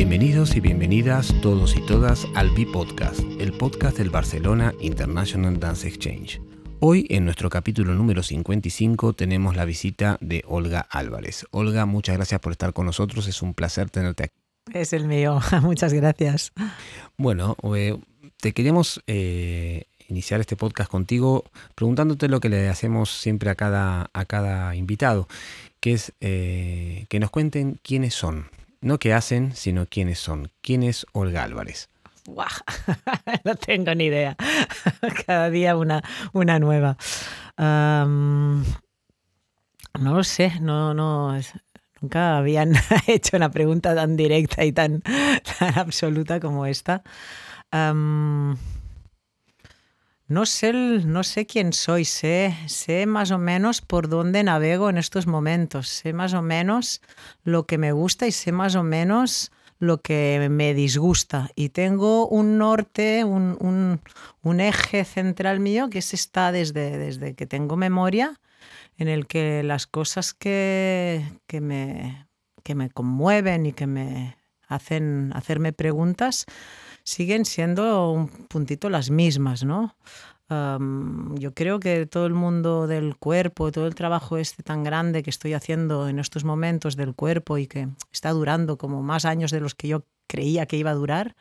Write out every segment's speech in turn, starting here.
Bienvenidos y bienvenidas todos y todas al B-Podcast, el podcast del Barcelona International Dance Exchange. Hoy, en nuestro capítulo número 55, tenemos la visita de Olga Álvarez. Olga, muchas gracias por estar con nosotros, es un placer tenerte aquí. Es el mío, muchas gracias. Bueno, eh, te queríamos eh, iniciar este podcast contigo preguntándote lo que le hacemos siempre a cada, a cada invitado, que es eh, que nos cuenten quiénes son. No qué hacen, sino quiénes son. ¿Quién es Olga Álvarez? no tengo ni idea. Cada día una, una nueva. no lo sé, no, no, nunca habían hecho una pregunta tan directa y tan, tan absoluta como esta. No sé, no sé quién soy, sé, sé más o menos por dónde navego en estos momentos, sé más o menos lo que me gusta y sé más o menos lo que me disgusta. Y tengo un norte, un, eje central mío que está desde, desde que tengo memoria, en el que las cosas que, que, me, que me conmueven y que me hacen hacerme preguntas siguen siendo un puntito las mismas, ¿no? yo creo que todo el mundo del cuerpo, todo el trabajo este tan grande que estoy haciendo en estos momentos del cuerpo y que está durando como más años de los que yo creía que iba a durar,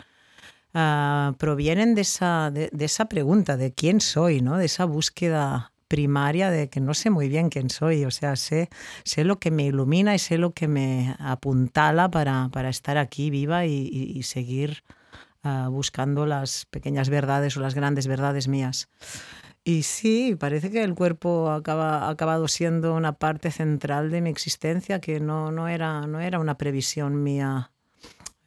ah, provienen de esa, de, esa pregunta de quién soy, ¿no? de esa búsqueda primaria de que no sé muy bien quién soy, o sea, sé, sé lo que me ilumina y sé lo que me apuntala para, para estar aquí viva y seguir Ah, buscando las pequeñas verdades o las grandes verdades mías. Y sí, parece que el cuerpo acaba, ha acabado siendo una parte central de mi existencia, que no, no, era, no era una previsión mía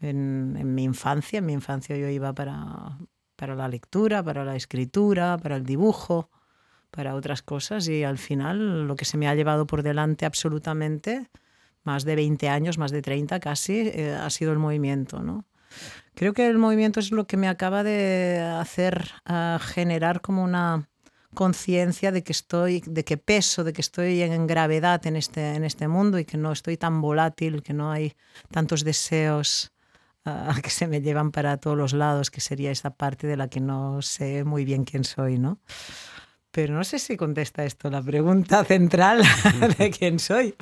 en, en, mi infancia. En mi infancia yo iba para, para la lectura, para la escritura, para el dibujo, para otras cosas y al final lo que se me ha llevado por delante absolutamente, más de 20 años, más de 30 casi, eh, ha sido el movimiento, ¿no? Creo que el movimiento es lo que me acaba de hacer generar como una conciencia de que estoy, de que peso, de que estoy en gravedad en este, en este mundo y que no estoy tan volátil, que no hay tantos deseos ah, que se me llevan para todos los lados, que sería esta parte de la que no sé muy bien quién soy, ¿no? Pero no sé si contesta esto la pregunta central de quién soy.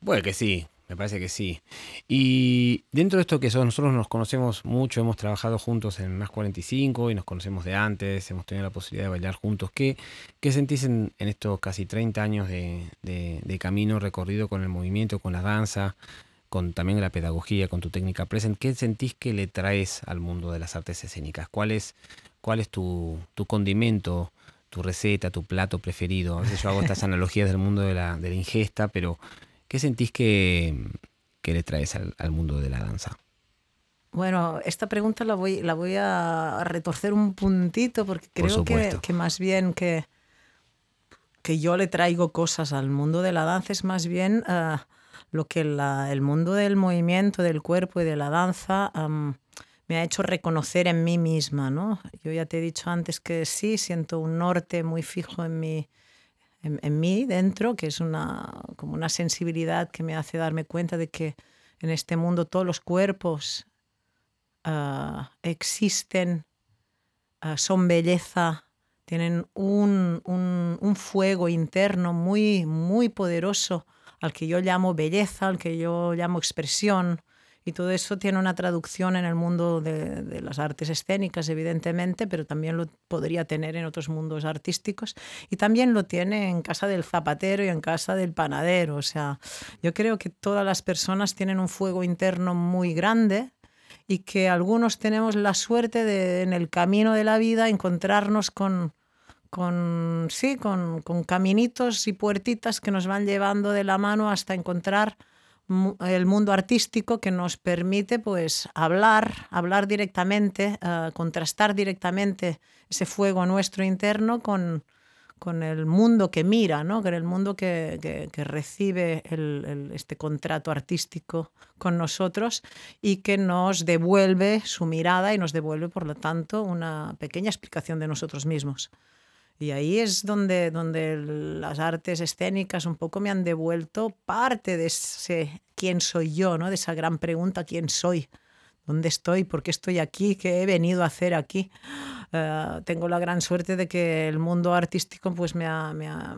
Bueno, que sí. Me parece que sí. Y dentro de esto que son, nosotros nos conocemos mucho, hemos trabajado juntos en Más 45 y nos conocemos de antes, hemos tenido la posibilidad de bailar juntos. ¿Qué, qué sentís en, estos casi 30 años de, camino recorrido con el movimiento, con la danza, con también la pedagogía, con tu técnica present? ¿Qué sentís que le traes al mundo de las artes escénicas? ¿Cuál es, cuál es tu, condimento? tu receta, tu plato preferido. A veces yo hago estas analogías del mundo de la, de la ingesta, pero ¿Qué sentís que, le traes al, mundo de la danza? Bueno, esta pregunta la voy, la voy a retorcer un puntito porque creo que, más bien que, que yo le traigo cosas al mundo de la danza es más bien eh, lo que el mundo del movimiento, del cuerpo y de la danza me ha hecho reconocer en mí misma. ¿no? Yo ya te he dicho antes que sí, siento un norte muy fijo en mi, en, mí dentro, que es una, como una sensibilidad que me hace darme cuenta de que en este mundo todos los cuerpos ah, existen, ah, son belleza, tienen un, un, un, fuego interno muy, muy poderoso al que yo llamo belleza, al que yo llamo expresión, y todo eso tiene una traducción en el mundo de, las artes escénicas, evidentemente, pero también lo podría tener en otros mundos artísticos. Y también lo tiene en casa del zapatero y en casa del panadero. O sea, yo creo que todas las personas tienen un fuego interno muy grande y que algunos tenemos la suerte de en el camino de la vida encontrarnos con, con sí, con, con caminitos y puertitas que nos van llevando de la mano hasta encontrar el mundo artístico que nos permite pues hablar, hablar directamente, eh, contrastar directamente ese fuego nuestro interno con, con el mundo que mira, ¿no? con el mundo que, que, recibe el, este contrato artístico con nosotros y que nos devuelve su mirada y nos devuelve, por lo tanto, una pequeña explicación de nosotros mismos. Y ahí es donde, donde las artes escénicas un poco me han devuelto parte de ese quién soy yo, ¿no? de esa gran pregunta, ¿quién soy? ¿Dónde estoy? ¿Por qué estoy aquí? ¿Qué he venido a hacer aquí? Uh, tengo la gran suerte de que el mundo artístico pues, me, ha, me, ha,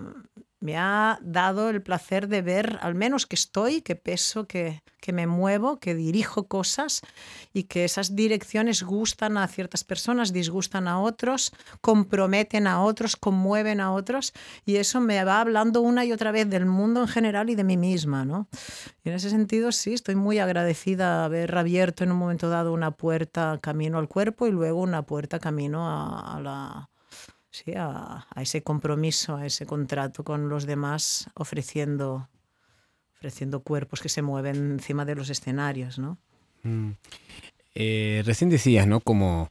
me ha dado el placer de ver al menos que estoy, que peso, que, que, me muevo, que dirijo cosas y que esas direcciones gustan a ciertas personas, disgustan a otros, comprometen a otros, conmueven a otros y eso me va hablando una y otra vez del mundo en general y de mí misma. ¿no? Y en ese sentido sí, estoy muy agradecida haber abierto en un momento dado una puerta camino al cuerpo y luego una puerta camino a la sí, a, a, ese compromiso, a ese contrato con los demás, ofreciendo, ofreciendo cuerpos que se mueven encima de los escenarios, ¿no? Mm. Eh, recién decías, ¿no? Como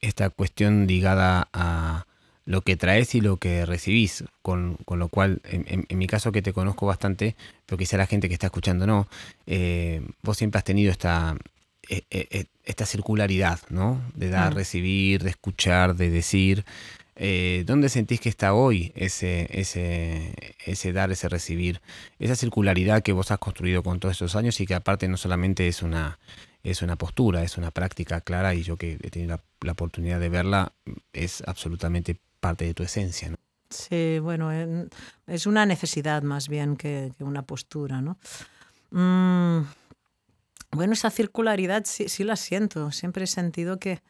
esta cuestión ligada a lo que traes y lo que recibís, con, con lo cual, en, mi caso que te conozco bastante, pero quizá la gente que está escuchando no, eh, vos siempre has tenido esta, eh, esta circularidad, ¿no? De dar, mm. recibir, de escuchar, de decir. Eh, ¿Dónde sentís que está hoy ese, ese, ese dar, ese recibir? Esa circularidad que vos has construido con todos estos años y que aparte no solamente es una, es una postura, es una práctica clara y yo que he tenido la, oportunidad de verla, es absolutamente parte de tu esencia. Sí, bueno, es una necesidad más bien que, que una postura, ¿no? Mm, bueno, esa circularidad sí, sí la siento, siempre he sentido que,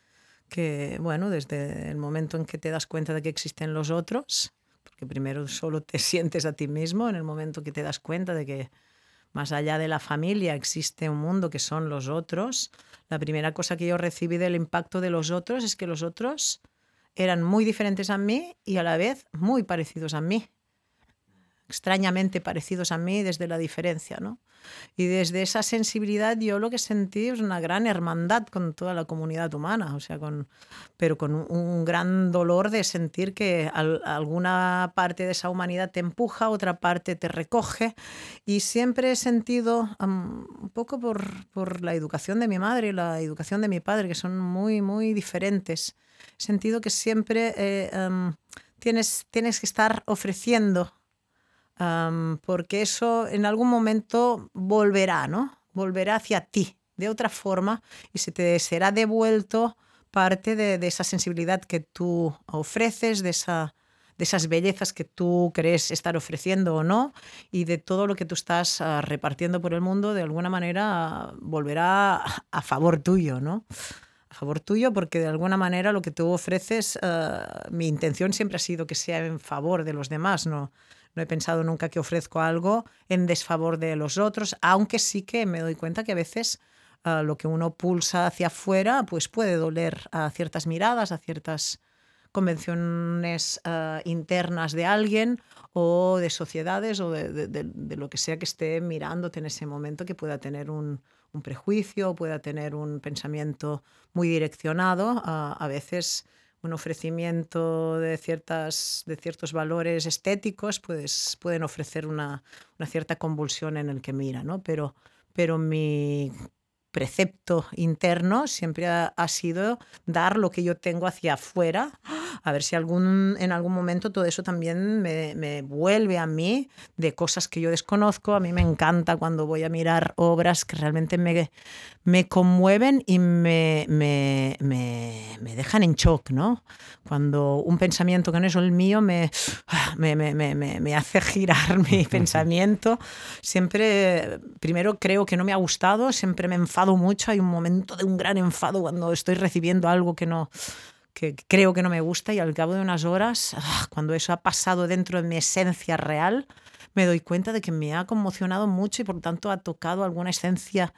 que, bueno, desde el momento en que te das cuenta de que existen los otros, porque primero solo te sientes a ti mismo, en el momento que te das cuenta de que más allá de la familia existe un mundo que son los otros, la primera cosa que yo recibí del impacto de los otros es que los otros eran muy diferentes a mí y a la vez muy parecidos a mí extrañamente parecidos a mí desde la diferencia, ¿no? Y desde esa sensibilidad yo lo que sentí es una gran hermandad con toda la comunidad humana, o sea, con, pero con un, gran dolor de sentir que al, alguna parte de esa humanidad te empuja, otra parte te recoge. Y siempre he sentido, un poco por, por la educación de mi madre y la educación de mi padre, que son muy, muy diferentes, he sentido que siempre eh, tienes, tienes que estar ofreciendo porque eso en algún momento volverá, ¿no? Volverá hacia ti de otra forma y se te será devuelto parte de, esa sensibilidad que tú ofreces, de, esa, de esas bellezas que tú crees estar ofreciendo o no y de todo lo que tú estás uh, repartiendo por el mundo, de alguna manera volverá a favor tuyo, ¿no? A favor tuyo porque de alguna manera lo que tú ofreces, uh, mi intención siempre ha sido que sea en favor de los demás, no, no he pensado nunca que ofrezco algo en desfavor de los otros, aunque sí que me doy cuenta que a veces uh, lo que uno pulsa hacia afuera pues puede doler a ciertas miradas, a ciertas convenciones uh, internas de alguien o de sociedades o de, lo que sea que esté mirándote en ese momento que pueda tener un, un prejuicio, pueda tener un pensamiento muy direccionado. Uh, a veces un ofrecimiento de, ciertas, de ciertos valores estéticos, pues pueden ofrecer una, una cierta convulsión en el que mira, ¿no? Pero, pero mi precepto interno siempre ha, ha, sido dar lo que yo tengo hacia afuera, a ver si algún, en algún momento todo eso también me, me, vuelve a mí de cosas que yo desconozco. A mí me encanta cuando voy a mirar obras que realmente me, me conmueven y me, me, me, me dejan en shock, ¿no? Cuando un pensamiento que no es el mío me, me, me, me, me hace girar mi pensamiento, siempre, primero creo que no me ha gustado, siempre me enfado mucho, hay un momento de un gran enfado cuando estoy recibiendo algo que no que creo que no me gusta y al cabo de unas horas, ah, cuando eso ha pasado dentro de mi esencia real, me doy cuenta de que me ha conmocionado mucho y por tanto ha tocado alguna esencia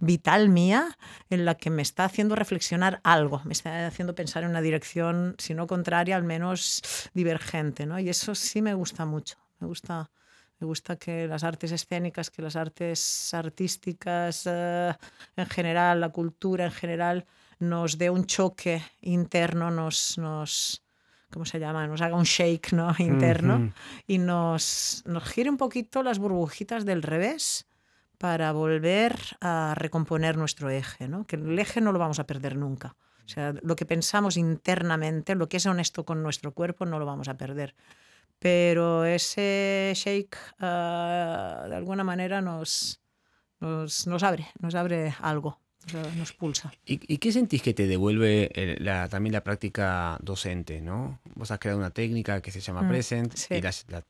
vital mía en la que me está haciendo reflexionar algo, me está haciendo pensar en una dirección, si no contraria, al menos divergente, ¿no? Y eso sí me gusta mucho, me gusta me gusta que las artes escénicas, que las artes artísticas uh, en general, la cultura en general, nos dé un choque interno, nos, nos ¿cómo se llama? Nos haga un shake ¿no? interno uh -huh. y nos, nos gire un poquito las burbujitas del revés para volver a recomponer nuestro eje, ¿no? que el eje no lo vamos a perder nunca. O sea, lo que pensamos internamente, lo que es honesto con nuestro cuerpo, no lo vamos a perder. Pero ese shake, uh, de alguna manera, nos, nos, nos, abre, nos abre algo, nos pulsa. ¿Y, ¿Y, qué sentís que te devuelve la, también la práctica docente? ¿no? Vos has creado una técnica que se llama mm, Present sí. y la, la,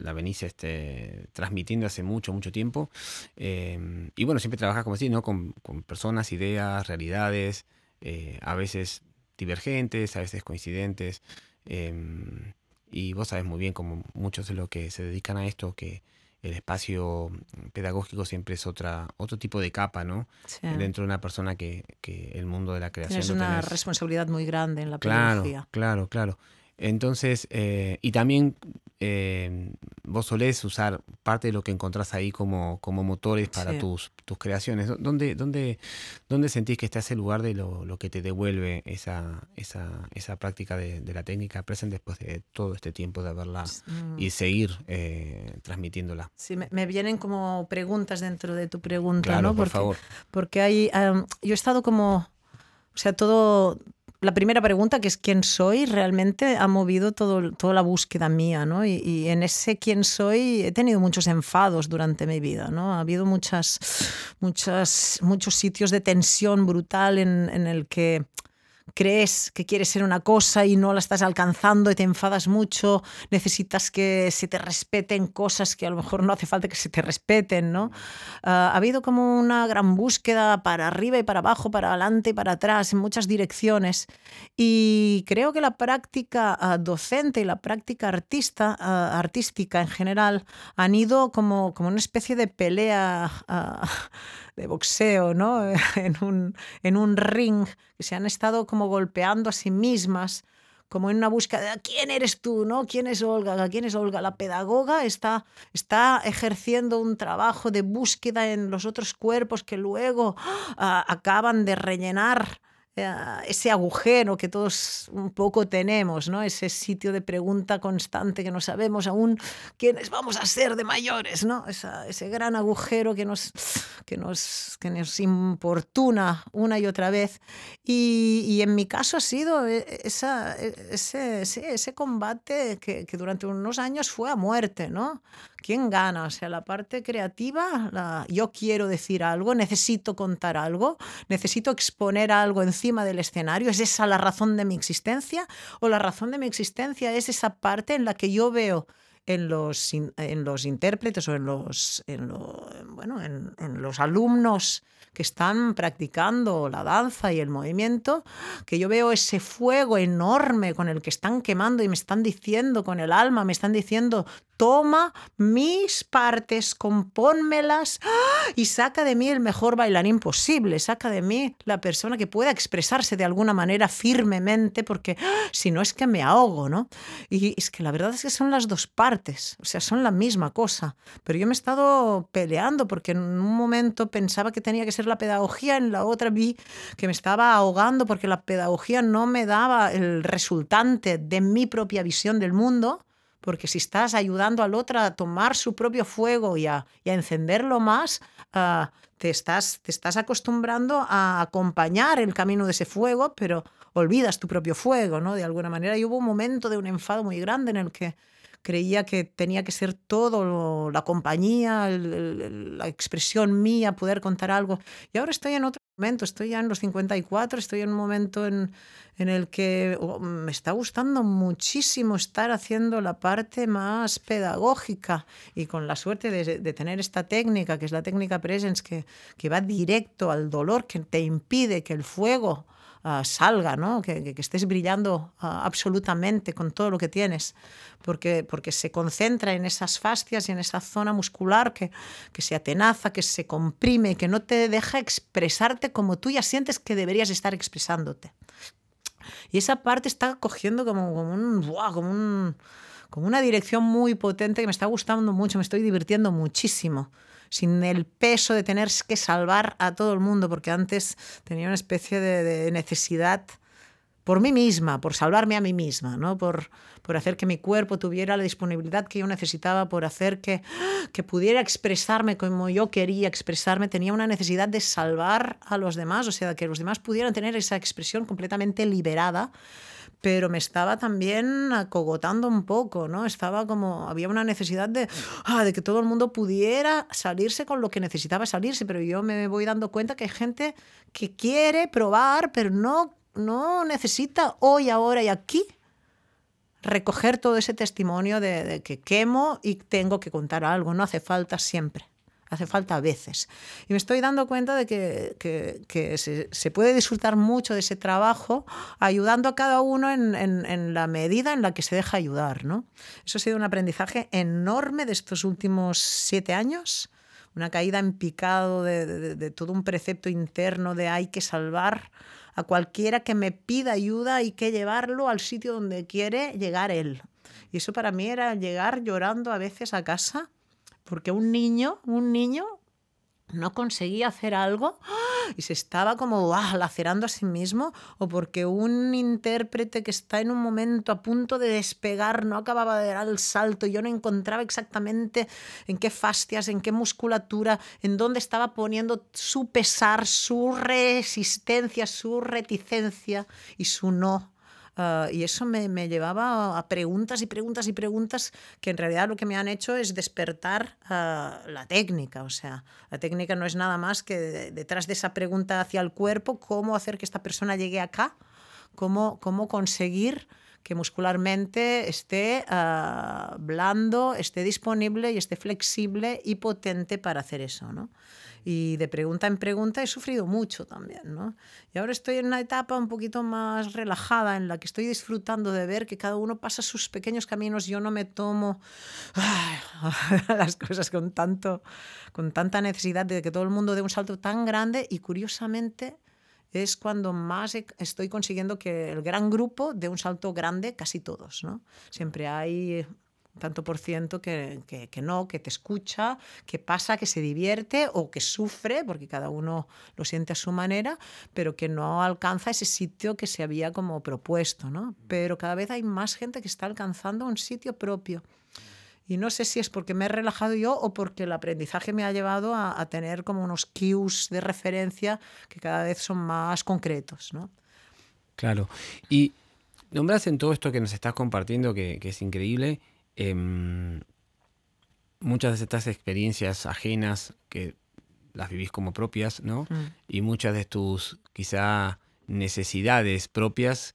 la, venís este, transmitiendo hace mucho, mucho tiempo. Eh, y bueno, siempre trabajas, como decís, ¿no? con, con personas, ideas, realidades, eh, a veces divergentes, a veces coincidentes. Eh, y vos sabes muy bien, como muchos de los que se dedican a esto, que el espacio pedagógico siempre es otra, otro tipo de capa, ¿no? Sí. Dentro de una persona que, que, el mundo de la creación. Es una tenés... responsabilidad muy grande en la claro, pedagogía. Claro, claro. Entonces, eh, y también eh, vos solés usar parte de lo que encontrás ahí como, como motores para sí. tus, tus creaciones. ¿Dónde, dónde, ¿Dónde sentís que está ese lugar de lo, lo que te devuelve esa, esa, esa práctica de, de, la técnica present después de todo este tiempo de haberla mm. y seguir eh, transmitiéndola? Sí, me, me, vienen como preguntas dentro de tu pregunta, claro, ¿no? Por porque, favor. Porque hay, um, yo he estado como, o sea, todo, la primera pregunta, que es quién soy, realmente ha movido todo, toda la búsqueda mía, ¿no? Y, en ese quién soy he tenido muchos enfados durante mi vida, ¿no? Ha habido muchas, muchas, muchos sitios de tensión brutal en el que crees que quieres ser una cosa y no la estás alcanzando y te enfadas mucho, necesitas que se te respeten cosas que a lo mejor no hace falta que se te respeten, ¿no? Uh, ha habido como una gran búsqueda para arriba y para abajo, para adelante y para atrás, en muchas direcciones. Y creo que la práctica uh, docente y la práctica artista, uh, artística en general han ido como, como una especie de pelea de boxeo, ¿no? En un, en un ring, que se han estado como golpeando a sí mismas, como en una búsqueda de quién eres tú, ¿no? ¿Quién es Olga? ¿Quién es Olga? La pedagoga está, está ejerciendo un trabajo de búsqueda en los otros cuerpos que luego uh, acaban de rellenar ese agujero que todos un poco tenemos, ¿no? ese sitio de pregunta constante que no sabemos aún quiénes vamos a ser de mayores, ¿no? Esa, ese gran agujero que nos, que, nos, que nos importuna una y otra vez. Y, y en mi caso ha sido e, esa, e, ese, ese, ese combate que, que, durante unos años fue a muerte, ¿no? ¿Quién gana? O sea, la parte creativa, yo quiero decir algo, necesito contar algo, necesito exponer algo encima del escenario. ¿Es esa la razón de mi existencia? ¿O la razón de mi existencia es esa parte en la que yo veo en los, en los intérpretes o en los, en lo, bueno, en, en los alumnos que están practicando la danza y el movimiento, que yo veo ese fuego enorme con el que están quemando y me están diciendo con el alma, me están diciendo, toma mis partes, compónmelas y saca de mí el mejor bailarín posible, saca de mí la persona que pueda expresarse de alguna manera firmemente, porque si no es que me ahogo, ¿no? Y es que la verdad es que son las dos partes, o sea, son la misma cosa, pero yo me he estado peleando porque en un momento pensaba que tenía que ser la pedagogía, en la otra vi que me estaba ahogando porque la pedagogía no me daba el resultante de mi propia visión del mundo, porque si estás ayudando al otro a tomar su propio fuego y a, encenderlo más, uh, te, estás, te estás acostumbrando a acompañar el camino de ese fuego, pero olvidas tu propio fuego, ¿no? De alguna manera. Y hubo un momento de un enfado muy grande en el que creía que tenía que ser todo, la compañía, la expresión mía, poder contar algo. Y ahora estoy en otro estoy ya en los 54, estoy en un momento en, en el que oh, me está gustando muchísimo estar haciendo la parte más pedagógica y con la suerte de, de tener esta técnica, que es la técnica Presence, que, que va directo al dolor, que te impide que el fuego uh, salga, ¿no? que, estés brillando uh, absolutamente con todo lo que tienes, porque, porque se concentra en esas fascias y en esa zona muscular que, que se atenaza, que se comprime, que no te deja expresarte como tú ya sientes que deberías estar expresándote. Y esa parte está cogiendo como, como un... como un como una dirección muy potente que me está gustando mucho, me estoy divirtiendo muchísimo sin el peso de tener que salvar a todo el mundo, porque antes tenía una especie de, necesidad por mí misma, por salvarme a mí misma, ¿no? por, por hacer que mi cuerpo tuviera la disponibilidad que yo necesitaba, por hacer que, que pudiera expresarme como yo quería expresarme. Tenía una necesidad de salvar a los demás, o sea, que los demás pudieran tener esa expresión completamente liberada pero me estaba también acogotando un poco, ¿no? Estaba como, había una necesidad de, ah, de que todo el mundo pudiera salirse con lo que necesitaba salirse, pero yo me voy dando cuenta que hay gente que quiere probar, pero no, no necesita hoy, ahora y aquí recoger todo ese testimonio de, de que quemo y tengo que contar algo, no hace falta siempre hace falta a veces. Y me estoy dando cuenta de que, se, puede disfrutar mucho de ese trabajo ayudando a cada uno en, la medida en la que se deja ayudar. ¿no? Eso ha sido un aprendizaje enorme de estos últimos siete años, una caída en picado de, de, todo un precepto interno de hay que salvar a cualquiera que me pida ayuda, hay que llevarlo al sitio donde quiere llegar él. Y eso para mí era llegar llorando a veces a casa porque un niño, un niño no conseguía hacer algo y se estaba como ¡ah! lacerando a sí mismo, o porque un intérprete que está en un momento a punto de despegar no acababa de dar el salto y yo no encontraba exactamente en qué fastias, en qué musculatura, en dónde estaba poniendo su pesar, su resistencia, su reticencia y su no Uh, y eso me, me, llevaba a preguntas y preguntas y preguntas que en realidad lo que me han hecho es despertar uh, la técnica. O sea, la técnica no es nada más que de, detrás de esa pregunta hacia el cuerpo, cómo hacer que esta persona llegue acá, cómo, cómo conseguir que muscularmente esté uh, blando, esté disponible y esté flexible y potente para hacer eso. ¿no? Y de pregunta en pregunta he sufrido mucho también, ¿no? Y ahora estoy en una etapa un poquito más relajada en la que estoy disfrutando de ver que cada uno pasa sus pequeños caminos, yo no me tomo ay, las cosas con, tanto, con tanta necesidad de que todo el mundo dé un salto tan grande y curiosamente es cuando más estoy consiguiendo que el gran grupo dé un salto grande, casi todos. ¿no? Siempre hay tanto por ciento que, que, que, no, que te escucha, que pasa, que se divierte o que sufre, porque cada uno lo siente a su manera, pero que no alcanza ese sitio que se había como propuesto, ¿no? Pero cada vez hay más gente que está alcanzando un sitio propio. Y no sé si es porque me he relajado yo o porque el aprendizaje me ha llevado a, a tener como unos cues de referencia que cada vez son más concretos, ¿no? Claro. Y nombras en todo esto que nos estás compartiendo, que, que es increíble, eh, muchas de estas experiencias ajenas que las vivís como propias, ¿no? Mm. Y muchas de tus quizá necesidades propias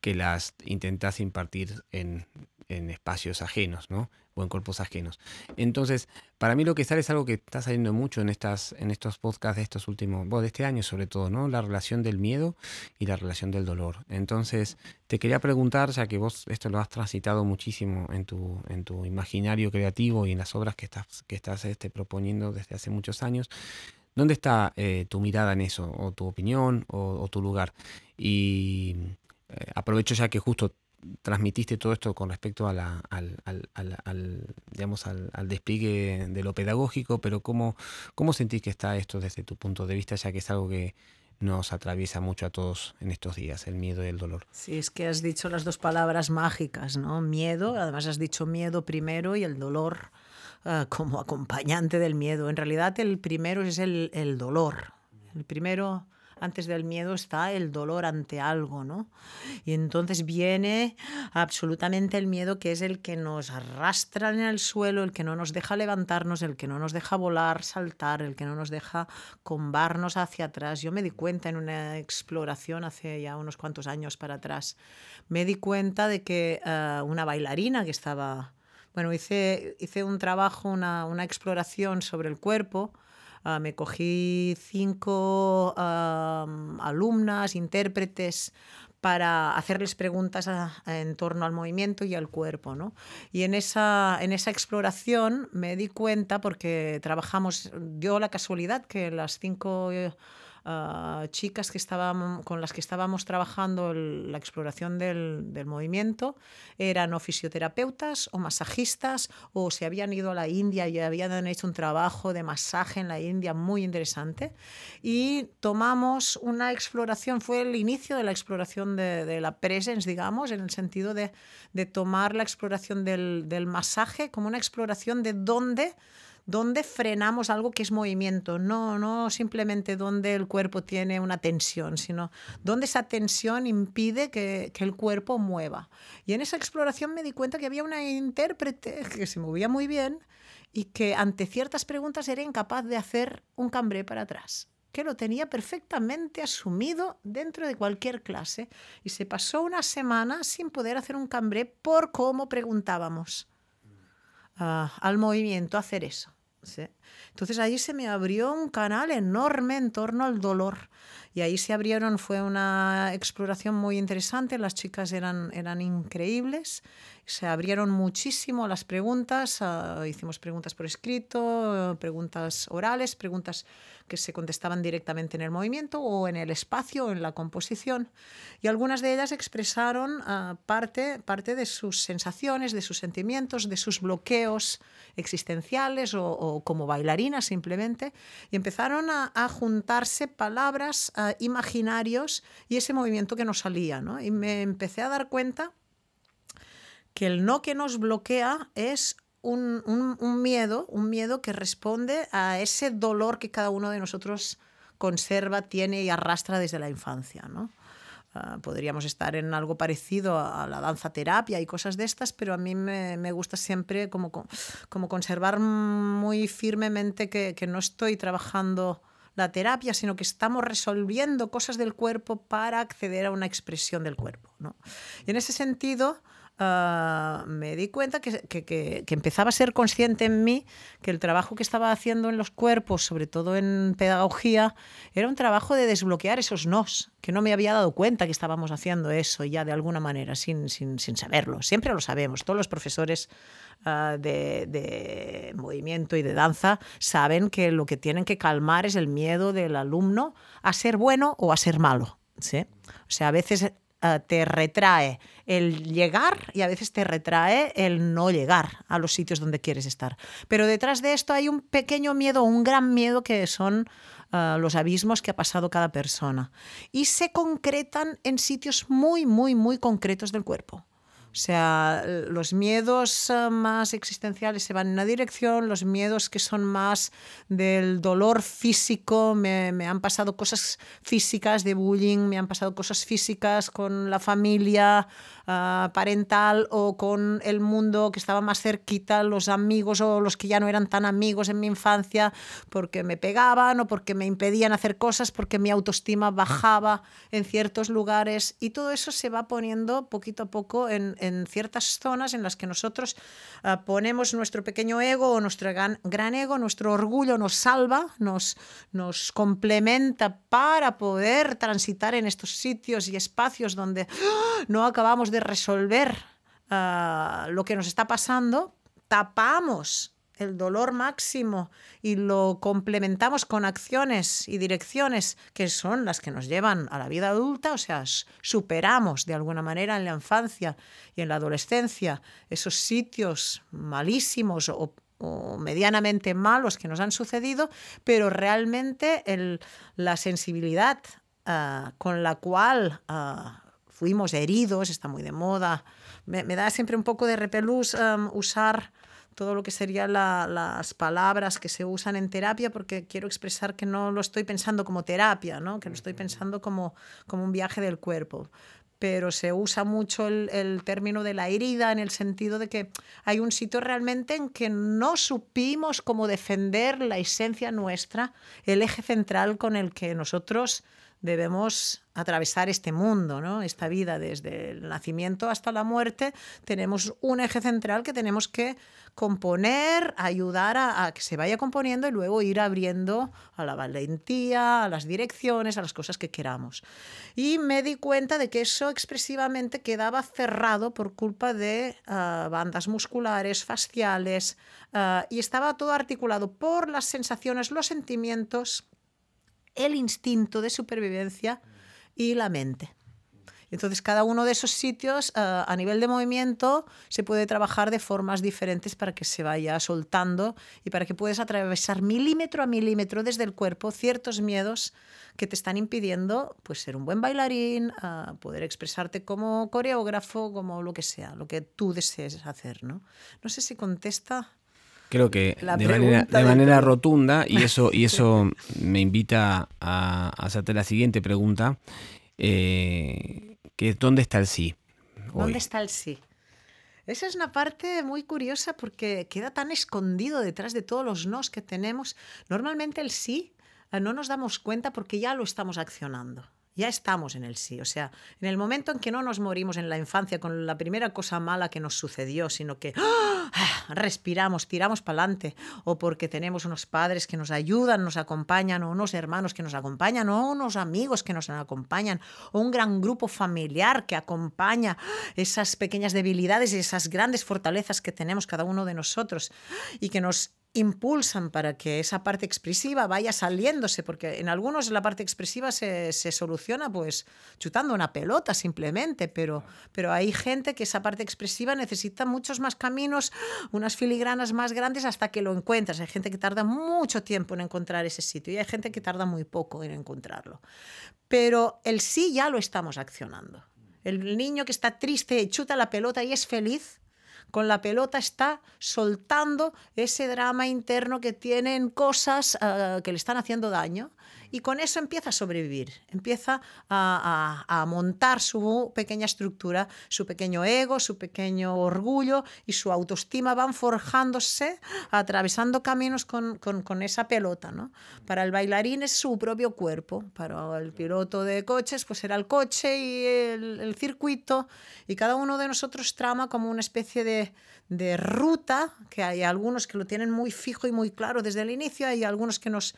que las intentás impartir en, en espacios ajenos, ¿no? O en cuerpos ajenos. Entonces, para mí lo que sale es algo que está saliendo mucho en, estas, en estos podcasts de estos últimos, bueno, de este año sobre todo, ¿no? La relación del miedo y la relación del dolor. Entonces, te quería preguntar, ya que vos esto lo has transitado muchísimo en tu, en tu imaginario creativo y en las obras que estás, que estás este, proponiendo desde hace muchos años, ¿dónde está eh, tu mirada en eso, o tu opinión, o, tu lugar? Y eh, aprovecho ya que justo transmitiste todo esto con respecto a la, al, al, al, digamos, al, despliegue de lo pedagógico, pero ¿cómo, ¿cómo sentís que está esto desde tu punto de vista, ya que es algo que nos atraviesa mucho a todos en estos días, el miedo y el dolor? Sí, es que has dicho las dos palabras mágicas, ¿no? Miedo, además has dicho miedo primero y el dolor uh, como acompañante del miedo. En realidad el primero es el, el dolor. El primero antes del miedo está el dolor ante algo, ¿no? Y entonces viene absolutamente el miedo que es el que nos arrastra en el suelo, el que no nos deja levantarnos, el que no nos deja volar, saltar, el que no nos deja combarnos hacia atrás. Yo me di cuenta en una exploración hace ya unos cuantos años para atrás, me di cuenta de que uh, una bailarina que estaba, bueno, hice, hice un trabajo, una, una exploración sobre el cuerpo, Uh, me cogí cinco alumnas, intérpretes, para hacerles preguntas a, a, en torno al movimiento y al cuerpo. ¿no? Y en esa, en esa exploración me di cuenta, porque trabajamos, dio la casualidad que las cinco ah, chicas que estaban, con las que estábamos trabajando la exploración del, del, movimiento eran o fisioterapeutas o masajistas o se habían ido a la India y habían hecho un trabajo de masaje en la India muy interesante. Y tomamos una exploración, fue el inicio de la exploración de, de la presence, digamos, en el sentido de, de tomar la exploración del, del masaje como una exploración de dónde dónde frenamos algo que es movimiento, no, no simplemente donde el cuerpo tiene una tensión, sino donde esa tensión impide que, que, el cuerpo mueva. Y en esa exploración me di cuenta que había una intérprete que se movía muy bien y que ante ciertas preguntas era incapaz de hacer un cambré para atrás que lo tenía perfectamente asumido dentro de cualquier clase y se pasó una semana sin poder hacer un cambré por cómo preguntábamos uh, al movimiento hacer eso. ¿Sí? Entonces ahí se me abrió un canal enorme en torno al dolor. Y ahí se abrieron, fue una exploración muy interesante, las chicas eran, eran increíbles, se abrieron muchísimo las preguntas, uh, hicimos preguntas por escrito, preguntas orales, preguntas que se contestaban directamente en el movimiento o en el espacio o en la composición. Y algunas de ellas expresaron uh, parte, parte de sus sensaciones, de sus sentimientos, de sus bloqueos existenciales o, o como bailarinas simplemente, y empezaron a, juntarse palabras, imaginarios y ese movimiento que nos salía. ¿no? Y me empecé a dar cuenta que el no que nos bloquea es un, un, un, miedo, un miedo que responde a ese dolor que cada uno de nosotros conserva, tiene y arrastra desde la infancia. ¿no? Uh, podríamos estar en algo parecido a la danza terapia y cosas de estas, pero a mí me, me gusta siempre como, como conservar muy firmemente que, que no estoy trabajando la terapia, sino que estamos resolviendo cosas del cuerpo para acceder a una expresión del cuerpo. ¿no? Y en ese sentido, uh, me di cuenta que, que, que, empezaba a ser consciente en mí que el trabajo que estaba haciendo en los cuerpos, sobre todo en pedagogía, era un trabajo de desbloquear esos nos, que no me había dado cuenta que estábamos haciendo eso ya de alguna manera, sin, sin, sin saberlo. Siempre lo sabemos, todos los profesores uh, de, de movimiento y de danza saben que lo que tienen que calmar es el miedo del alumno a ser bueno o a ser malo. ¿sí? O sea, a veces uh, te retrae el llegar y a veces te retrae el no llegar a los sitios donde quieres estar. Pero detrás de esto hay un pequeño miedo, un gran miedo que son uh, los abismos que ha pasado cada persona. Y se concretan en sitios muy, muy, muy concretos del cuerpo. O sea, los miedos uh, más existenciales se van en una dirección, los miedos que son más del dolor físico, me, me, han pasado cosas físicas de bullying, me han pasado cosas físicas con la familia uh, parental o con el mundo que estaba más cerquita, los amigos o los que ya no eran tan amigos en mi infancia, porque me pegaban o porque me impedían hacer cosas, porque mi autoestima bajaba en ciertos lugares. Y todo eso se va poniendo poquito a poco en en ciertas zonas en las que nosotros uh, ponemos nuestro pequeño ego o nuestro gran, ego, nuestro orgullo nos salva, nos, nos complementa para poder transitar en estos sitios y espacios donde ¡oh! no acabamos de resolver uh, lo que nos está pasando, tapamos el dolor máximo y lo complementamos con acciones y direcciones que son las que nos llevan a la vida adulta, o sea, superamos de alguna manera en la infancia y en la adolescencia esos sitios malísimos o, medianamente malos que nos han sucedido, pero realmente el, la sensibilidad uh, con la cual uh, fuimos heridos, está muy de moda, me, da siempre un poco de repelús usar todo lo que serían la, las palabras que se usan en terapia, porque quiero expresar que no lo estoy pensando como terapia, ¿no? que lo estoy pensando como, como un viaje del cuerpo. Pero se usa mucho el, el término de la herida en el sentido de que hay un sitio realmente en que no supimos cómo defender la esencia nuestra, el eje central con el que nosotros debemos atravesar este mundo, ¿no? esta vida desde el nacimiento hasta la muerte, tenemos un eje central que tenemos que componer, ayudar a, que se vaya componiendo y luego ir abriendo a la valentía, a las direcciones, a las cosas que queramos. Y me di cuenta de que eso expresivamente quedaba cerrado por culpa de uh, bandas musculares, faciales, uh, y estaba todo articulado por las sensaciones, los sentimientos el instinto de supervivencia y la mente. Entonces, cada uno de esos sitios uh, a nivel de movimiento se puede trabajar de formas diferentes para que se vaya soltando y para que puedas atravesar milímetro a milímetro desde el cuerpo ciertos miedos que te están impidiendo pues, ser un buen bailarín, uh, poder expresarte como coreógrafo, como lo que sea, lo que tú desees hacer. No, no sé si contesta creo que de manera, de manera rotunda y eso, y eso me invita a hacerte la siguiente pregunta. Eh, que ¿dónde está el sí? ¿Dónde está el sí? Esa es una parte muy curiosa porque queda tan escondido detrás de todos los nos que tenemos. Normalmente el sí eh, no nos damos cuenta porque ya lo estamos accionando ya estamos en el sí. O sea, en el momento en que no nos morimos en la infancia con la primera cosa mala que nos sucedió, sino que ¡ah! respiramos, tiramos para adelante, o porque tenemos unos padres que nos ayudan, nos acompañan, o unos hermanos que nos acompañan, o unos amigos que nos acompañan, o un gran grupo familiar que acompaña esas pequeñas debilidades y esas grandes fortalezas que tenemos cada uno de nosotros y que nos impulsan para que esa parte expresiva vaya saliéndose, porque en algunos la parte expresiva se, se, soluciona pues chutando una pelota simplemente, pero, pero hay gente que esa parte expresiva necesita muchos más caminos, unas filigranas más grandes hasta que lo encuentras. Hay gente que tarda mucho tiempo en encontrar ese sitio y hay gente que tarda muy poco en encontrarlo. Pero el sí ya lo estamos accionando. El niño que está triste chuta la pelota y es feliz, con la pelota está soltando ese drama interno que tienen cosas uh, que le están haciendo daño y con eso empieza a sobrevivir, empieza a, a, a, montar su pequeña estructura, su pequeño ego, su pequeño orgullo y su autoestima van forjándose, atravesando caminos con, con, con esa pelota. ¿no? Para el bailarín es su propio cuerpo, para el piloto de coches pues era el coche y el, el circuito y cada uno de nosotros trama como una especie de, de ruta, que hay algunos que lo tienen muy fijo y muy claro desde el inicio, hay algunos que nos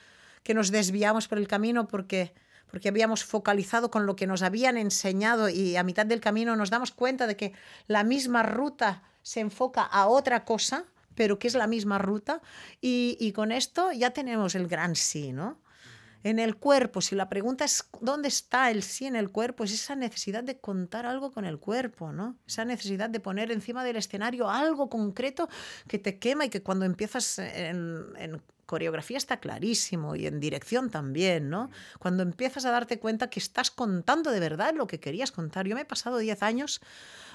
que nos desviamos por el camino porque, porque habíamos focalizado con lo que nos habían enseñado y a mitad del camino nos damos cuenta de que la misma ruta se enfoca a otra cosa, pero que es la misma ruta y, y con esto ya tenemos el gran sí, ¿no? En el cuerpo, si la pregunta es dónde está el sí en el cuerpo, es esa necesidad de contar algo con el cuerpo, ¿no? Esa necesidad de poner encima del escenario algo concreto que te quema y que cuando empiezas en, coreografía está clarísimo y en dirección también, ¿no? Cuando empiezas a darte cuenta que estás contando de verdad lo que querías contar. Yo me he pasado 10 años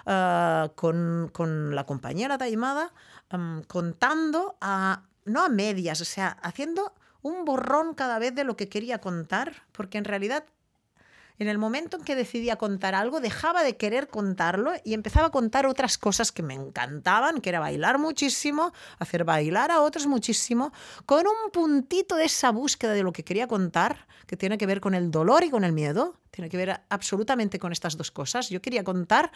uh, con, con, la compañera Taimada contando a, no a medias, o sea, haciendo un borrón cada vez de lo que quería contar, porque en realidad en el momento en que decidía contar algo, dejaba de querer contarlo y empezaba a contar otras cosas que me encantaban, que era bailar muchísimo, hacer bailar a otros muchísimo, con un puntito de esa búsqueda de lo que quería contar, que tiene que ver con el dolor y con el miedo, tiene que ver absolutamente con estas dos cosas. Yo quería contar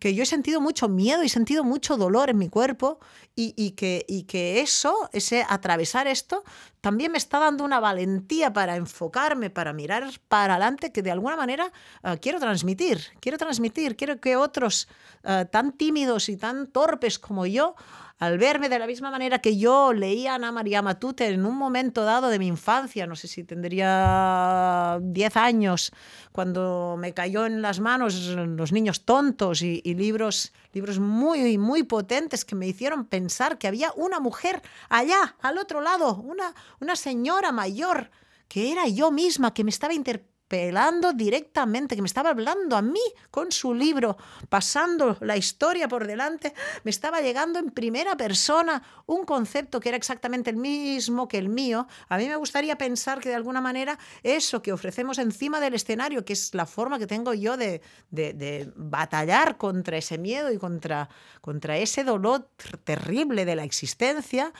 que yo he sentido mucho miedo y sentido mucho dolor en mi cuerpo y, que, eso, ese atravesar esto, también me está dando una valentía para enfocarme, para mirar para adelante, que de alguna manera uh, quiero transmitir. Quiero transmitir, quiero que otros uh, tan tímidos y tan torpes como yo al verme de la misma manera que yo leía a Ana María Matute en un momento dado de mi infancia, no sé si tendría 10 años, cuando me cayó en las manos Los niños tontos y, libros, libros muy, muy potentes que me hicieron pensar que había una mujer allá, al otro lado, una, una señora mayor que era yo misma, que me estaba interpretando pelando directamente, que me estaba hablando a mí con su libro, pasando la historia por delante, me estaba llegando en primera persona un concepto que era exactamente el mismo que el mío. A mí me gustaría pensar que de alguna manera eso que ofrecemos encima del escenario, que es la forma que tengo yo de, de, batallar contra ese miedo y contra, contra ese dolor terrible de la existencia,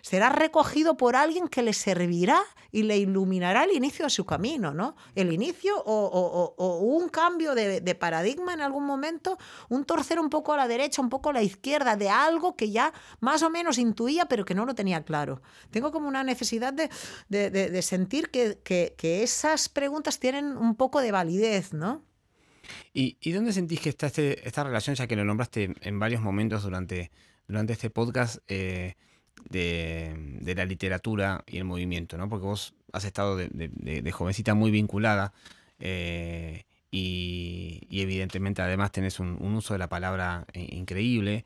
será recogido por alguien que le servirá y le iluminará el inicio de su camino, ¿no? El inicio o, un cambio de, paradigma en algún momento, un torcer un poco a la derecha, un poco a la izquierda, de algo que ya más o menos intuía, pero que no lo tenía claro. Tengo como una necesidad de, sentir que, esas preguntas tienen un poco de validez, ¿no? ¿Y, y dónde sentís que está este, esta relación, ya que lo nombraste en varios momentos durante, durante este podcast? Eh, de, la literatura y el movimiento, ¿no? Porque vos has estado de, jovencita muy vinculada eh, y, evidentemente además tenés un, uso de la palabra increíble.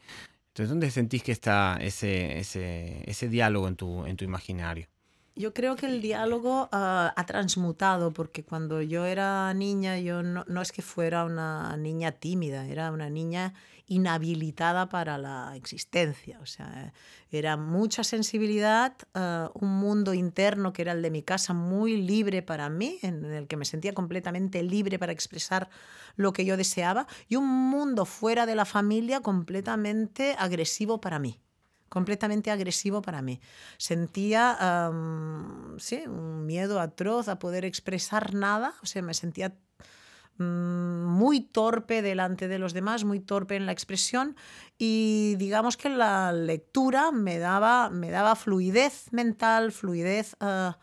Entonces, ¿dónde sentís que está ese, ese, ese diálogo en tu, en tu imaginario? Yo creo que el diálogo ah, ha transmutado, porque cuando yo era niña, yo no, no, es que fuera una niña tímida, era una niña inhabilitada para la existencia. O sea, era mucha sensibilidad, ah, un mundo interno que era el de mi casa muy libre para mí, en el que me sentía completamente libre para expresar lo que yo deseaba, y un mundo fuera de la familia completamente agresivo para mí completamente agresivo para mí. Sentía sí, un miedo atroz a poder expresar nada, o sea, me sentía mm, muy torpe delante de los demás, muy torpe en la expresión y digamos que la lectura me daba, me daba fluidez mental, fluidez... Ah,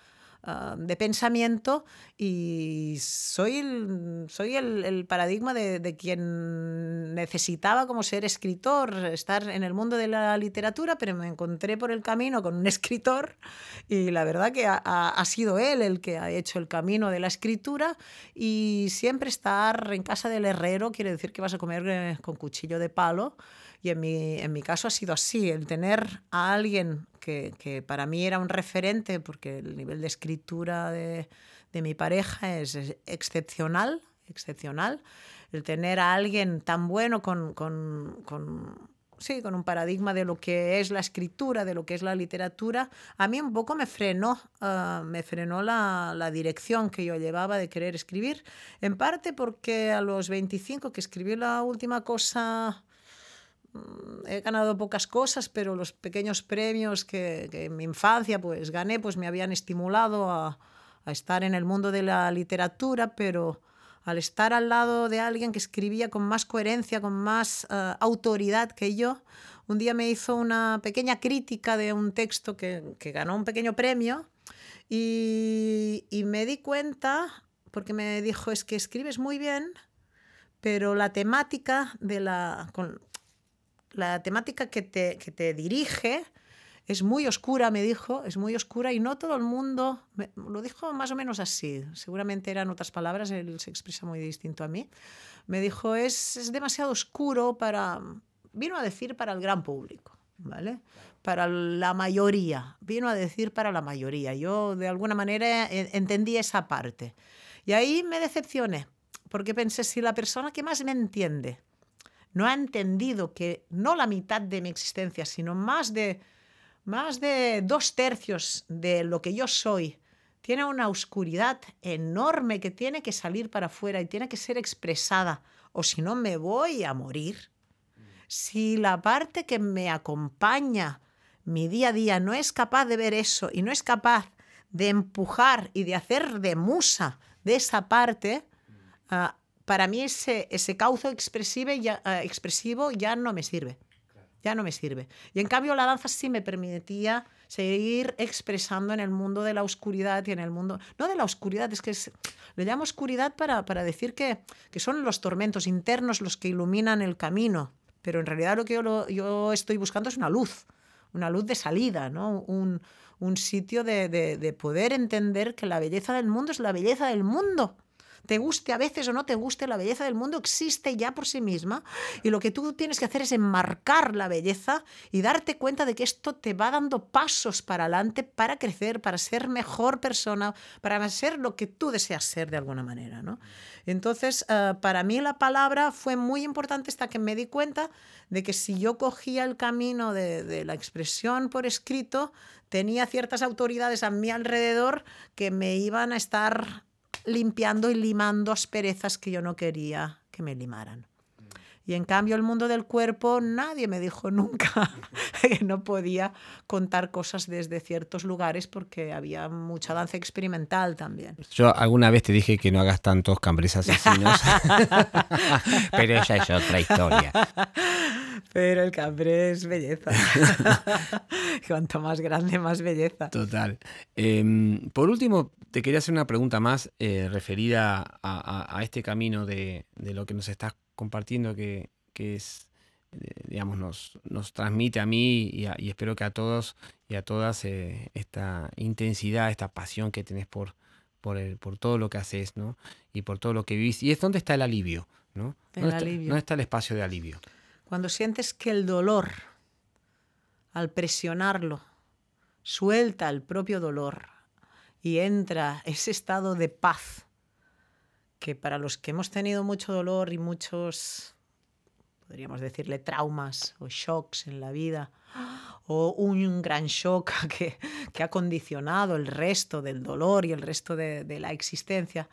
De pensamiento y soy el, soy el, paradigma de, quien necesitaba como ser escritor, estar en el mundo de la literatura, pero me encontré por el camino con un escritor y la verdad que ha, ha sido él el que ha hecho el camino de la escritura y siempre estar en casa del herrero quiere decir que vas a comer eh, con cuchillo de palo. Y en mi, en mi caso ha sido así, el tener a alguien que, que, para mí era un referente, porque el nivel de escritura de, de mi pareja es, excepcional, excepcional. El tener a alguien tan bueno con, con, con sí, con un paradigma de lo que es la escritura, de lo que es la literatura, a mí un poco me frenó, uh, me frenó la, la, dirección que yo llevaba de querer escribir, en parte porque a los 25 que escribí la última cosa he ganado pocas cosas, pero los pequeños premios que, en mi infancia pues gané pues me habían estimulado a, a, estar en el mundo de la literatura, pero al estar al lado de alguien que escribía con más coherencia, con más uh, autoridad que yo, un día me hizo una pequeña crítica de un texto que, que ganó un pequeño premio y, y me di cuenta, porque me dijo, es que escribes muy bien, pero la temática de la, con, la temática que te, que te dirige es muy oscura, me dijo, es muy oscura y no todo el mundo, me, lo dijo más o menos así, seguramente eran otras palabras, él se expresa muy distinto a mí, me dijo, es, es demasiado oscuro para, vino a decir para el gran público, ¿vale? Para la mayoría, vino a decir para la mayoría. Yo de alguna manera entendí esa parte. Y ahí me decepcioné, porque pensé, si la persona que más me entiende, no ha entendido que no la mitad de mi existencia, sino más de, más de dos tercios de lo que yo soy, tiene una oscuridad enorme que tiene que salir para afuera y tiene que ser expresada, o si no me voy a morir. Si la parte que me acompaña mi día a día no es capaz de ver eso y no es capaz de empujar y de hacer de musa de esa parte, uh, para mí ese, ese cauce expresivo ya, uh, expresivo ya no me sirve. Ya no me sirve. Y en cambio la danza sí me permitía seguir expresando en el mundo de la oscuridad y en el mundo... No de la oscuridad, es que es, le llamo oscuridad para, decir que, son los tormentos internos los que iluminan el camino. Pero en realidad lo que yo, yo estoy buscando es una luz, una luz de salida, ¿no? un, sitio de poder entender que la belleza del mundo es la belleza del mundo te guste a veces o no te guste, la belleza del mundo existe ya por sí misma y lo que tú tienes que hacer es enmarcar la belleza y darte cuenta de que esto te va dando pasos para adelante para crecer, para ser mejor persona, para ser lo que tú deseas ser de alguna manera. ¿no? Entonces, uh, para mí la palabra fue muy importante hasta que me di cuenta de que si yo cogía el camino de la expresión por escrito, tenía ciertas autoridades a mi alrededor que me iban a estar limpiando y limando asperezas que yo no quería que me limaran. Y en cambio el mundo del cuerpo, nadie me dijo nunca que no podía contar cosas desde ciertos lugares porque había mucha danza experimental también. Yo alguna vez te dije que no hagas tantos cambres asesinos, pero esa es otra historia. Pero el cambre es belleza. Cuanto más grande, más belleza. Total. Eh, por último, te quería hacer una pregunta más eh, referida a, a, a, este camino de, de, lo que nos estás compartiendo, que, que es digamos, nos, nos transmite a mí y, y, espero que a todos y a todas esta intensidad, esta pasión que tenés por, por, el, por todo lo que haces, ¿no? Y por todo lo que vivís. Y es donde está el alivio, ¿no? ¿Dónde está, ¿Dónde está el espacio de alivio? Cuando sientes que el dolor, al presionarlo, suelta el propio dolor y entra ese estado de paz que para los que hemos tenido mucho dolor y muchos, podríamos decirle, traumas o shocks en la vida, o un gran shock que, que ha condicionado el resto del dolor y el resto de, la existencia,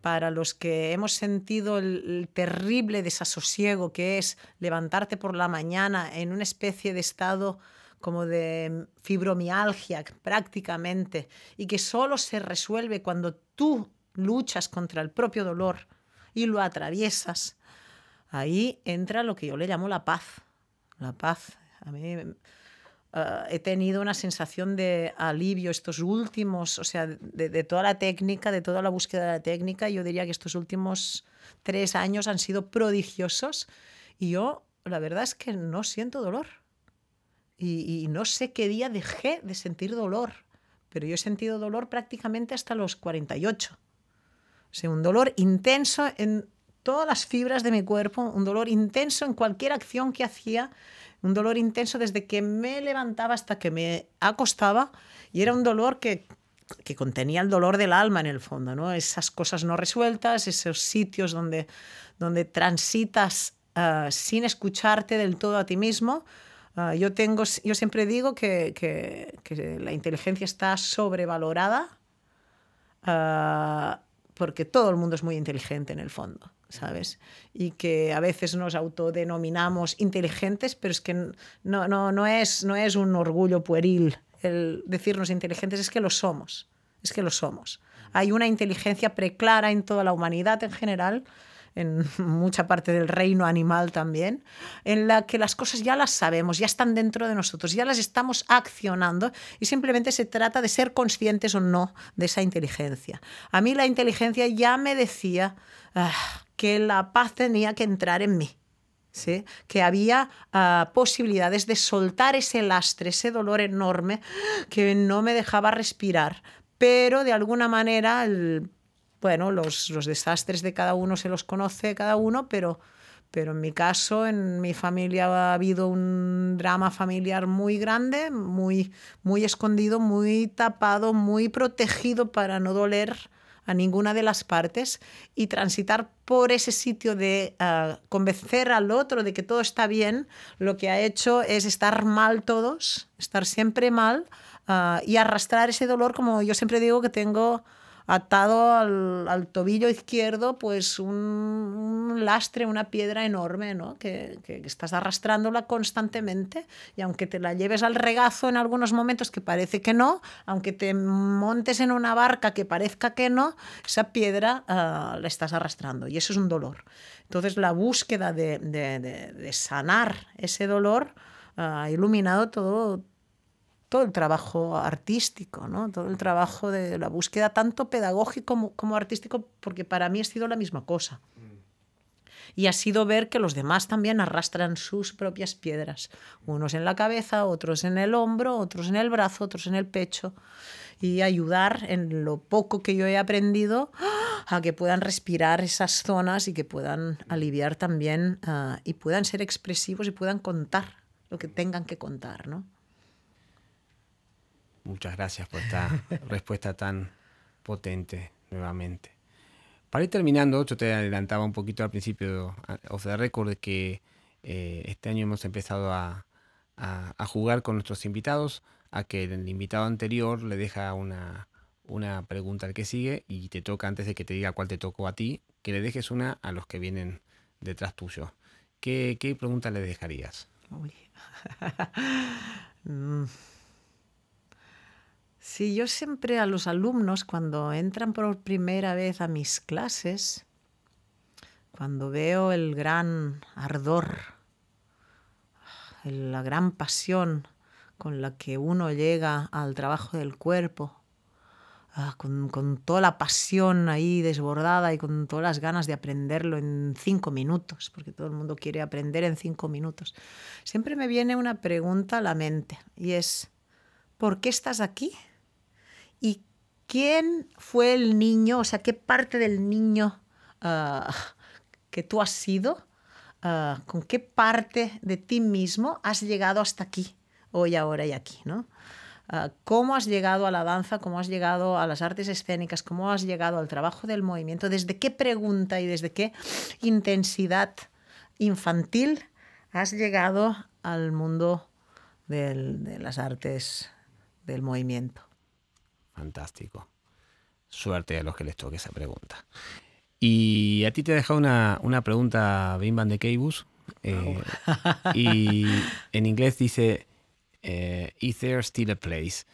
para los que hemos sentido el, el, terrible desasosiego que es levantarte por la mañana en una especie de estado como de fibromialgia prácticamente y que solo se resuelve cuando tú luchas contra el propio dolor y lo atraviesas, ahí entra lo que yo le llamo la paz. La paz. A mí uh, he tenido una sensación de alivio estos últimos, o sea, de, toda la técnica, de toda la búsqueda de la técnica, yo diría que estos últimos tres años han sido prodigiosos y yo la verdad es que no siento dolor. Y, y no sé qué día dejé de sentir dolor, pero yo he sentido dolor prácticamente hasta los 48 un dolor intenso en todas las fibras de mi cuerpo, un dolor intenso en cualquier acción que hacía, un dolor intenso desde que me levantaba hasta que me acostaba y era un dolor que, que contenía el dolor del alma en el fondo, ¿no? esas cosas no resueltas, esos sitios donde, donde transitas uh, sin escucharte del todo a ti mismo. Uh, yo, tengo, yo siempre digo que, que, la inteligencia está sobrevalorada. Uh, porque todo el mundo es muy inteligente en el fondo, ¿sabes? Y que a veces nos autodenominamos inteligentes, pero es que no, no, no, es, no es un orgullo pueril el decirnos inteligentes, es que lo somos, es que lo somos. Hay una inteligencia preclara en toda la humanidad en general, en mucha parte del reino animal también, en la que las cosas ya las sabemos, ya están dentro de nosotros, ya las estamos accionando y simplemente se trata de ser conscientes o no de esa inteligencia. A mí la inteligencia ya me decía ah, que la paz tenía que entrar en mí. ¿Sí? que había uh, posibilidades de soltar ese lastre, ese dolor enorme que no me dejaba respirar, pero de alguna manera el bueno, los, los desastres de cada uno se los conoce cada uno, pero, pero en mi caso, en mi familia ha habido un drama familiar muy grande, muy, muy escondido, muy tapado, muy protegido para no doler a ninguna de las partes y transitar por ese sitio de uh, convencer al otro de que todo está bien, lo que ha hecho es estar mal todos, estar siempre mal uh, y arrastrar ese dolor, como yo siempre digo que tengo atado al, al tobillo izquierdo pues un, lastre, una piedra enorme, ¿no? Que, que, estás arrastrándola constantemente y aunque te la lleves al regazo en algunos momentos que parece que no, aunque te montes en una barca que parezca que no, esa piedra uh, la estás arrastrando y eso es un dolor. Entonces la búsqueda de, de, de, de sanar ese dolor uh, ha iluminado todo, todo el trabajo artístico, ¿no? todo el trabajo de la búsqueda, tanto pedagógico como, como, artístico, porque para mí ha sido la misma cosa. Y ha sido ver que los demás también arrastran sus propias piedras, unos en la cabeza, otros en el hombro, otros en el brazo, otros en el pecho, y ayudar en lo poco que yo he aprendido a que puedan respirar esas zonas y que puedan aliviar también uh, y puedan ser expresivos y puedan contar lo que tengan que contar, ¿no? Muchas gracias por esta respuesta tan potente nuevamente. Para ir terminando, yo te adelantaba un poquito al principio of the record que eh, este año hemos empezado a, a, a, jugar con nuestros invitados, a que el invitado anterior le deja una, una pregunta al que sigue y te toca, antes de que te diga cuál te tocó a ti, que le dejes una a los que vienen detrás tuyo. ¿Qué, qué pregunta le dejarías? Sí, yo siempre a los alumnos, cuando entran por primera vez a mis clases, cuando veo el gran ardor, la gran pasión con la que uno llega al trabajo del cuerpo, ah, con, con, toda la pasión ahí desbordada y con todas las ganas de aprenderlo en cinco minutos, porque todo el mundo quiere aprender en cinco minutos. Siempre me viene una pregunta a la mente y es, ¿por qué estás aquí? ¿Y quién fue el niño, o sea, qué parte del niño uh, que tú has sido, uh, con qué parte de ti mismo has llegado hasta aquí, hoy, ahora y aquí, ¿no? Uh, ¿Cómo has llegado a la danza? ¿Cómo has llegado a las artes escénicas? ¿Cómo has llegado al trabajo del movimiento? ¿Desde qué pregunta y desde qué intensidad infantil has llegado al mundo de las artes del movimiento? Fantástico. Suerte a los que les toque esa pregunta. Y a ti te he dejado una, una pregunta Bim Van de Keibus. Eh, y en inglés dice, eh, ¿Is there still a place?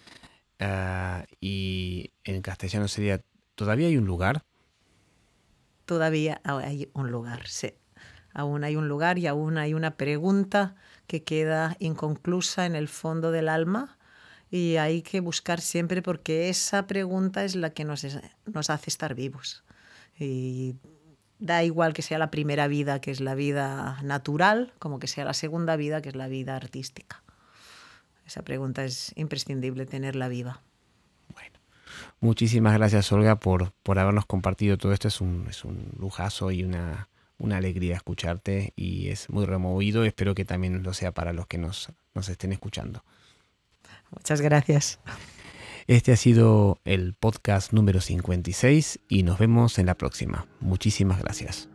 Uh, y en castellano sería, ¿todavía hay un lugar? Todavía hay un lugar, sí. Aún hay un lugar y aún hay una pregunta que queda inconclusa en el fondo del alma y hay que buscar siempre porque esa pregunta es la que nos, nos hace estar vivos. Y da igual que sea la primera vida, que es la vida natural, como que sea la segunda vida, que es la vida artística. Esa pregunta es imprescindible tenerla viva. Bueno, muchísimas gracias Olga por, por habernos compartido todo esto. Es un, es un lujazo y una, una alegría escucharte y es muy removido. Espero que también lo sea para los que nos, nos estén escuchando. Muchas gracias. Este ha sido el podcast número 56 y nos vemos en la próxima. Muchísimas gracias.